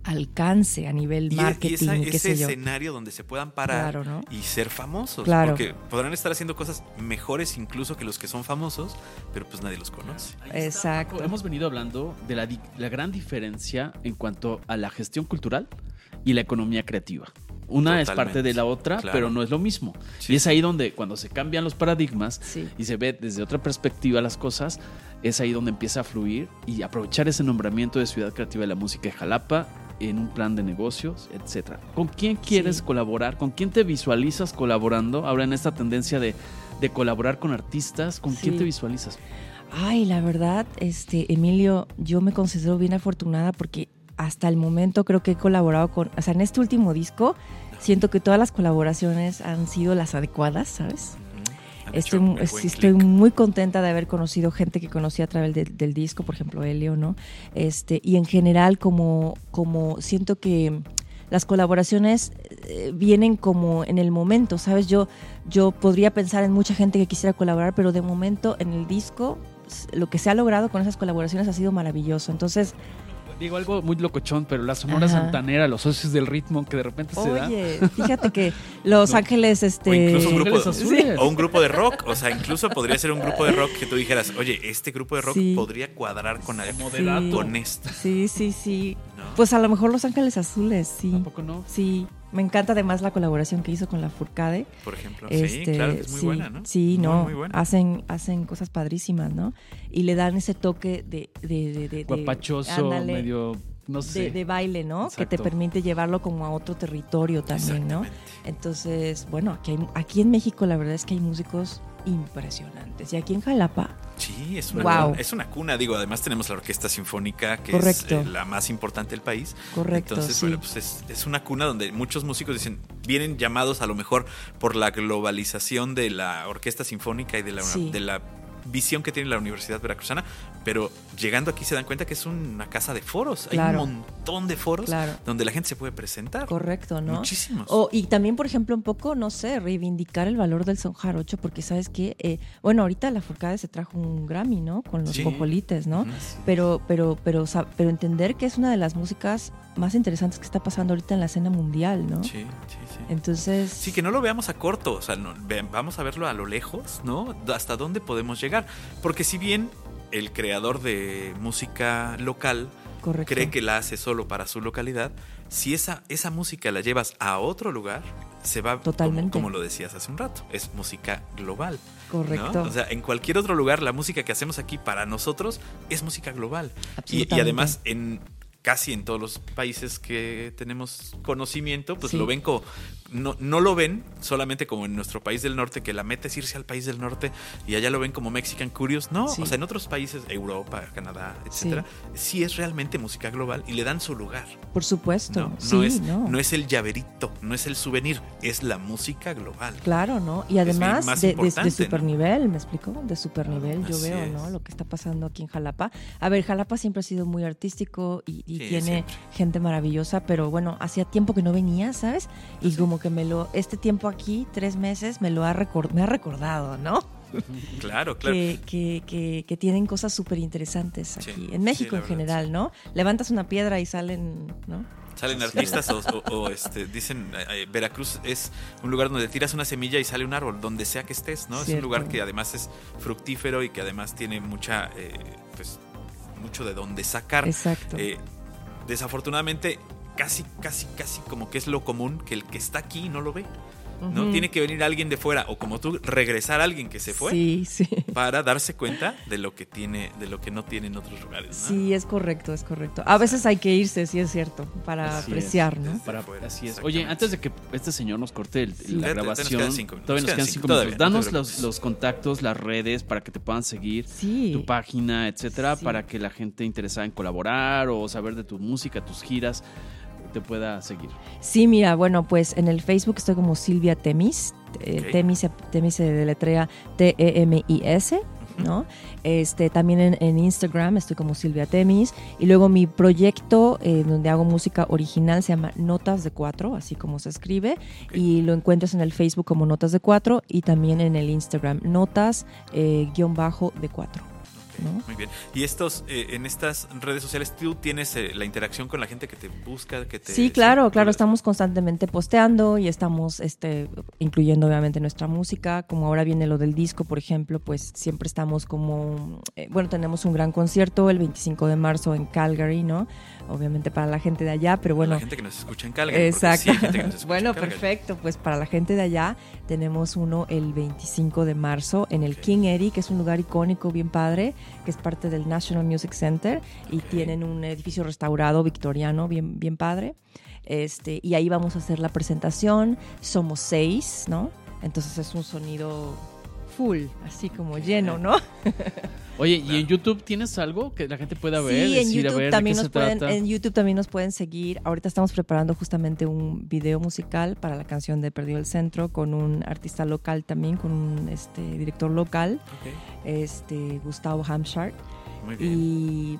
alcance a nivel Y, e- y marketing, esa- qué ese sé yo. escenario donde se puedan parar Claro, ¿no? y ser famosos. Claro. Porque podrán estar haciendo cosas mejores incluso que los que son famosos, pero pues nadie los conoce. Ahí Exacto. Hemos venido hablando de la, di- la gran diferencia en cuanto a la gestión cultural y la economía creativa. Una es parte de la otra, claro. pero no es lo mismo. Sí. Y es ahí donde cuando se cambian los paradigmas Sí. y se ve desde otra perspectiva las cosas, es ahí donde empieza a fluir y aprovechar ese nombramiento de Ciudad Creativa de la Música de Jalapa en un plan de negocios, etcétera. ¿Con quién quieres Sí. colaborar? ¿Con quién te visualizas colaborando? Ahora en esta tendencia de, de colaborar con artistas, ¿con quién te visualizas? Ay, la verdad, este, Emilio, yo me considero bien afortunada porque hasta el momento creo que he colaborado con, o sea, en este último disco, siento que todas las colaboraciones han sido las adecuadas, ¿sabes? Estoy, estoy muy contenta de haber conocido gente que conocí a través del, del disco, por ejemplo, Helio, ¿no? Este, y en general, como, como siento que las colaboraciones eh, vienen como en el momento, ¿sabes? Yo, yo podría pensar en mucha gente que quisiera colaborar, pero de momento en el disco lo que se ha logrado con esas colaboraciones ha sido maravilloso. Entonces, Digo algo muy locochón, pero la Sonora Ajá. Santanera, los socios del ritmo que de repente se da. oye, fíjate que Los No. Ángeles, este... O incluso un grupo, Ángeles Azules. o un grupo de rock. O sea, incluso podría ser un grupo de rock que tú dijeras, oye, este grupo de rock Sí. podría cuadrar con, el- Moderato. con esta. Sí, sí, sí. ¿no? Pues a lo mejor Los Ángeles Azules, sí. Tampoco no. Sí, me encanta además la colaboración que hizo con la Furcade. por ejemplo. Este, sí, claro, que es muy sí, buena, ¿no? Sí, Muy, no, Muy buena. hacen, hacen cosas padrísimas, ¿no? Y le dan ese toque de... de, de, de- Guapachoso, ándale, medio, no sé. de, de baile, ¿no? Que te permite llevarlo como a otro territorio también, ¿no? Entonces, bueno, aquí, hay- aquí en México la verdad es que hay músicos impresionantes. Y aquí en Jalapa, Sí, es una, Guau. cuna, es una cuna. Digo, además tenemos la Orquesta Sinfónica, que Correcto. es eh, la más importante del país. correcto, Entonces, sí. bueno, pues es, es una cuna donde muchos músicos dicen, vienen llamados a lo mejor por la globalización de la orquesta sinfónica y de la, Sí. de la visión que tiene la Universidad Veracruzana, pero llegando aquí se dan cuenta que es una casa de foros. Claro. Hay un montón de foros Claro. donde la gente se puede presentar. Correcto, ¿no? Muchísimos. O, y también, por ejemplo, un poco, no sé, reivindicar el valor del son jarocho, porque sabes que, eh, bueno, ahorita la Furcade se trajo un Grammy, ¿no? Con los Sí. cojolites, ¿no? Ujú. Pero, pero, pero, pero entender que es una de las músicas más interesantes que está pasando ahorita en la escena mundial, ¿no? Sí, sí, sí. Entonces, Sí, que no lo veamos a corto, o sea, no, vamos a verlo a lo lejos, ¿no? Hasta dónde podemos llegar. Porque si bien el creador de música local correcto. cree que la hace solo para su localidad, si esa, esa música la llevas a otro lugar, se va, como, Totalmente. como lo decías hace un rato, es música global. ¿no? Correcto. O sea, en cualquier otro lugar, la música que hacemos aquí para nosotros es música global. Y, y además, en casi en todos los países que tenemos conocimiento, pues Sí. lo ven como. No, no lo ven solamente como en nuestro país del norte, que la meta es irse al país del norte y allá lo ven como Mexican Curious. No, Sí. o sea, en otros países, Europa, Canadá, etcétera, sí. es realmente música global y le dan su lugar. Por supuesto. No, sí, es, no. es el llaverito, no es el souvenir, es la música global. Claro, ¿no? Y además más de, de- super nivel, ¿me explico? De super nivel, yo Así veo, es. ¿no? Lo que está pasando aquí en Jalapa. A ver, Jalapa siempre ha sido muy artístico y, tiene siempre. gente maravillosa, pero bueno, hacía tiempo que no venía, ¿sabes? Y como que me lo, este tiempo aquí, tres meses, me lo ha, recor- me ha recordado, ¿no? Claro, claro. Que, que, que, que tienen cosas súper interesantes Sí, aquí, en México en general, ¿no? Levantas una piedra y salen, ¿no? Salen artistas o, o- o, este, dicen, eh, eh, Veracruz es un lugar donde tiras una semilla y sale un árbol, donde sea que estés, ¿no? Es un lugar que además es fructífero y que además tiene mucha, eh, pues, mucho de donde sacar. Exacto. Eh, desafortunadamente, casi, casi, casi como que es lo común que el que está aquí no lo ve, ¿no? Ujú. Tiene que venir alguien de fuera o como tú, regresar a alguien que se fue Sí, sí. para darse cuenta de lo que tiene, de lo que no tiene en otros lugares, ¿no? Sí, es correcto, es correcto. A veces hay que irse, sí es cierto, para Así apreciar, es. ¿no? Para, afuera, así es. Oye, antes de que este señor nos corte el- Sí. la Todavía- todavía nos grabación, quedan cinco minutos. todavía nos quedan cinco cinco, minutos. todavía, Danos los, los contactos, las redes para que te puedan seguir, Sí. tu página, etcétera, Sí. para que la gente interesada en colaborar o saber de tu música, tus giras, te pueda seguir. Sí, mira, bueno, pues en el Facebook estoy como Silvia Temis. eh. Temis, Temis se deletrea T-E-M-I-S. ¿no? Este, también en, en Instagram estoy como Silvia Temis. Y luego mi proyecto eh, donde hago música original se llama Notas de Cuatro, así como se escribe. Y lo encuentras en el Facebook como Notas de Cuatro y también en el Instagram Notas eh, guion bajo de Cuatro. ¿No? Muy bien. Y estos, eh, en estas redes sociales, ¿tú tienes eh, la interacción con la gente que te busca? Que te, Sí, claro, claro, ¿Tú- estamos constantemente posteando y estamos este, incluyendo obviamente nuestra música, como ahora viene lo del disco, por ejemplo, pues siempre estamos como, eh, bueno, tenemos un gran concierto el 25 de marzo en Calgary, ¿no? Obviamente para la gente de allá, pero bueno, La gente que nos escucha en Calgary. Exacto. sí hay gente que nos escucha bueno, en Calgary. perfecto. Pues para la gente de allá tenemos uno el 25 de marzo en el. King Eddie, que es un lugar icónico, bien padre, que es parte del National Music Center y tienen un edificio restaurado victoriano, bien, bien padre. Este, y ahí vamos a hacer la presentación. Somos seis, ¿no? Entonces es un sonido full, así como lleno, ¿no? Oye, ¿y en YouTube tienes algo que la gente pueda ver? Sí, en decir, a YouTube ver, ¿de también nos pueden, trata? en YouTube también nos pueden seguir. Ahorita estamos preparando justamente un video musical para la canción de Perdió el Centro con un artista local también, con un este director local, este Gustavo Hampshire. Muy bien. Y,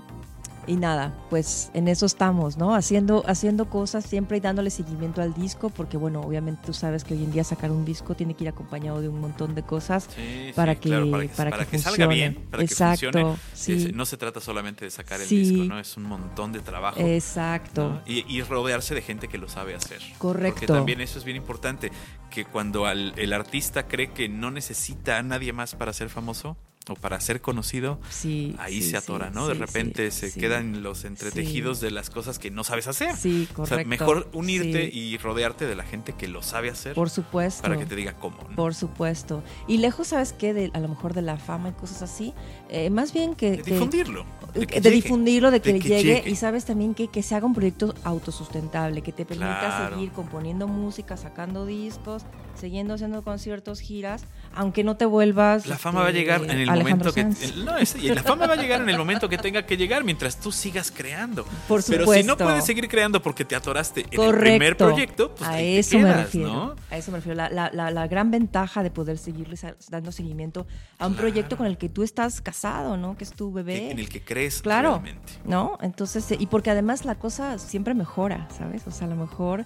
y nada, pues en eso estamos, ¿no? Haciendo, haciendo cosas siempre y dándole seguimiento al disco, porque bueno, obviamente tú sabes que hoy en día sacar un disco tiene que ir acompañado de un montón de cosas. Sí, para sí, que- claro, para que, para para que que salga bien, para Exacto, que funcione. sí. No se trata solamente de sacar el disco, ¿no? Es un montón de trabajo. Exacto. ¿no? Y, y rodearse de gente que lo sabe hacer. Correcto. Porque también eso es bien importante, que cuando al- el artista cree que no necesita a nadie más para ser famoso o para ser conocido, Sí, ahí sí, se atora, ¿no? sí, de repente se quedan los entretejidos de las cosas que no sabes hacer. Sí, o correcto. sea, mejor unirte y rodearte de la gente que lo sabe hacer Por supuesto. para que te diga cómo. ¿no? Por supuesto. Y lejos, ¿sabes qué? De, a lo mejor de la fama y cosas así. eh, más bien que... de que- difundirlo. de, que llegue, difundirlo, de que, de que llegue, llegue. y sabes también que, que se haga un proyecto autosustentable, que te permita Claro. seguir componiendo música, sacando discos, siguiendo haciendo conciertos, giras, aunque no te vuelvas... La fama va a llegar en el Alejandro momento que Sanz. no, es- y la fama va a llegar en el momento que tenga que llegar mientras tú sigas creando. Por Pero supuesto. si no puedes seguir creando porque te atoraste en el primer proyecto, pues a ahí te eso me quedas, refiero. ¿no? A eso me refiero. La, la- la- la gran ventaja de poder seguirles dando seguimiento a un proyecto con el que tú estás casado, ¿no? Que es tu bebé. En el que crees Claro, realmente. ¿no? Entonces, eh, y porque además la cosa siempre mejora, ¿sabes? O sea, a lo mejor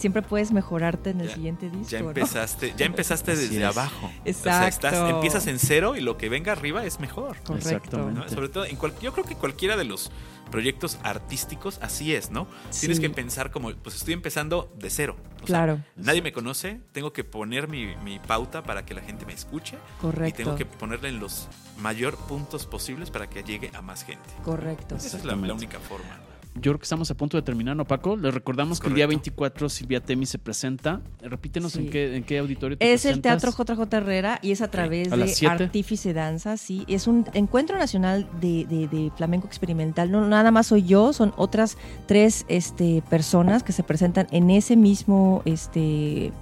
siempre puedes mejorarte en el Ya- siguiente disco, Ya ¿no? empezaste, ya empezaste desde es. abajo. O sea, Exacto. estás, empiezas en cero y lo que venga arriba es mejor. Correcto. Sobre todo, en cual- yo creo que cualquiera de los proyectos artísticos así es, ¿no? Tienes Sí. que pensar como, pues estoy empezando de cero. O sea, Claro. nadie me conoce, tengo que poner mi, mi pauta para que la gente me escuche. Y Correcto. tengo que ponerle en los mayor puntos posibles para que llegue a más gente. Correcto. Esa es la, la única forma. Yo creo que estamos a punto de terminar, ¿no, Paco? Les recordamos Es que el día correcto. 24 Silvia Temi se presenta. Repítenos en, qué, en qué auditorio te Es el. Teatro JJ Herrera y es a través ¿A las de? Artífice Danza, sí. Es un encuentro nacional de, de- de flamenco experimental. No nada más soy yo, son otras tres este, personas que se presentan en ese mismo, este,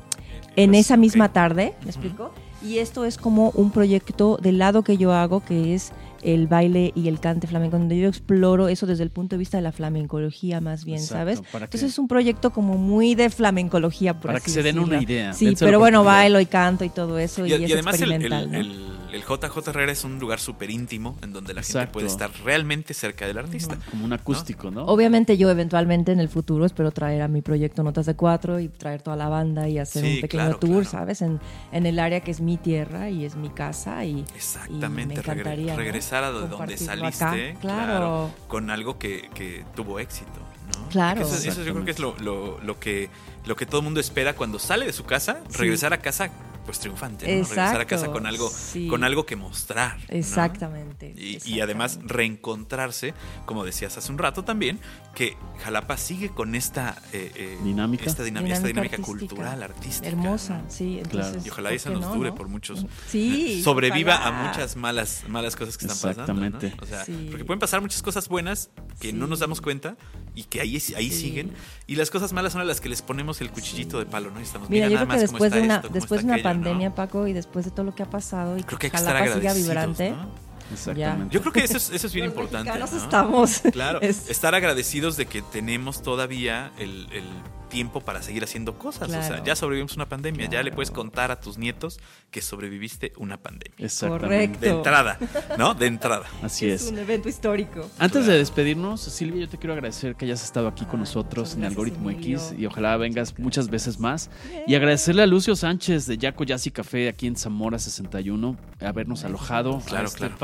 en Pues, esa misma tarde, ¿me explico? Y esto es como un proyecto del lado que yo hago, que es el baile y el cante flamenco, donde yo exploro eso desde el punto de vista de la flamencología más bien, Exacto, ¿sabes? para que- Entonces es un proyecto como muy de flamencología, por Para así que se den una idea. Sí, pero bueno, bailo y canto y todo eso y, Y, y es además el, el, experimental, ¿no? el- el JJ Herrera es un lugar súper íntimo en donde la gente puede estar realmente cerca del artista. Como un acústico, ¿no? Obviamente yo eventualmente en el futuro espero traer a mi proyecto Notas de Cuatro y traer toda la banda y hacer Sí, un pequeño claro, tour, claro. ¿sabes? En, en el área que es mi tierra y es mi casa y, Exactamente, y me regre- encantaría, ¿no? regresar a donde, saliste, acá. claro. Claro. con algo que, que tuvo éxito. ¿no? Claro. Eso, eso yo creo que es lo, lo- lo que, lo que todo el mundo espera cuando sale de su casa, Sí. regresar a casa pues triunfante, ¿no? regresar a casa con algo, sí. con algo que mostrar. ¿no? Exactamente. Y, y además exactamente. reencontrarse, como decías hace un rato también, que Jalapa sigue con esta eh, eh, Dinámica. esta, dinam- esta Dinámica dinámica artística. cultural, artística. Hermosa, ¿no? sí. Claro. Entonces, Y ojalá ¿por eso qué nos no, dure no? por muchos. Sí. sobreviva ojalá. a muchas malas, malas cosas que están pasando. ¿no? Exactamente. O sea, Sí. porque pueden pasar muchas cosas buenas que no nos Sí. damos cuenta y que ahí, ahí Sí. siguen. Y las cosas malas son a las que les ponemos el cuchillito de palo, ¿no? Y estamos, Mira, mira, yo nada creo que más cómo después de una, esto, después de una aquello, ¿no? pandemia, Paco, y después de todo lo que ha pasado y Creo que que que Jalapa siga vibrante, ¿no? Exactamente. Yo creo que eso es, eso es bien Los importante. ¿no? estamos. Claro, Es- estar agradecidos de que tenemos todavía el, el tiempo para seguir haciendo cosas. O sea, ya sobrevivimos una pandemia, ya le puedes contar a tus nietos que sobreviviste una pandemia. Exactamente. Correcto. De entrada, ¿no? De entrada. Así es es. un evento histórico. Antes Claro. de despedirnos, Silvia, yo te quiero agradecer que hayas estado aquí con nosotros en Algoritmo Emilio. X y ojalá vengas muchas veces más. Y agradecerle a Lucio Sánchez de Yaco Jazz y Café aquí en Zamora 61 habernos alojado Claro, a este claro.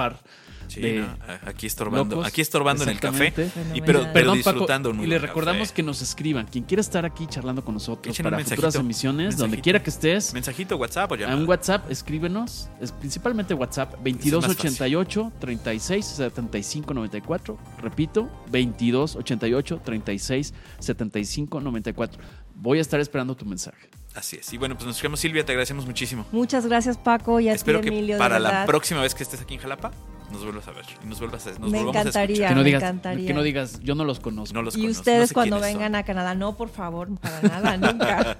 Sí, de ¿no? Aquí estorbando, locos. aquí estorbando en el café. Y pero, pero Perdón, disfrutando Paco, un muy y le recordamos café. que nos escriban. Quien quiera estar aquí charlando con nosotros Echen para futuras mensajito. emisiones, donde Mensajito. quiera que estés, Mensajito, WhatsApp o a llamada. un WhatsApp, escríbenos, es principalmente WhatsApp 2288 36 75 94. Repito, 2288 36 75 94. Voy a estar esperando tu mensaje. Así es. Y bueno, pues nos escuchamos, Silvia, te agradecemos muchísimo. Muchas gracias, Paco, y a Espero que Emilio. para la próxima vez que estés aquí en Jalapa, nos vuelvas a ver. Y nos vuelvas a, nos Me a encantaría. escuchar. Que no me digas, encantaría. que no digas, yo no los conozco. No los Y conozco, ustedes no sé cuando vengan son. a Canadá, no, por favor, para nada, nunca.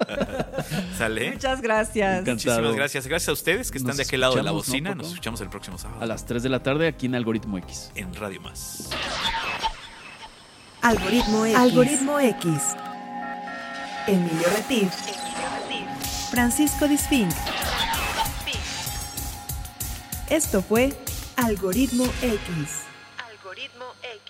¿Sale? Muchas gracias. Encantado. Muchísimas gracias. Gracias a ustedes que están Nos de aquel lado de la escuchamos, ¿no, bocina. Nos escuchamos el próximo sábado A las 3 de la tarde aquí en Algoritmo X. en Radio Más. Algoritmo X. Algoritmo X. Emilio Retif. Francisco Disfink. Esto fue Algoritmo X. Algoritmo X.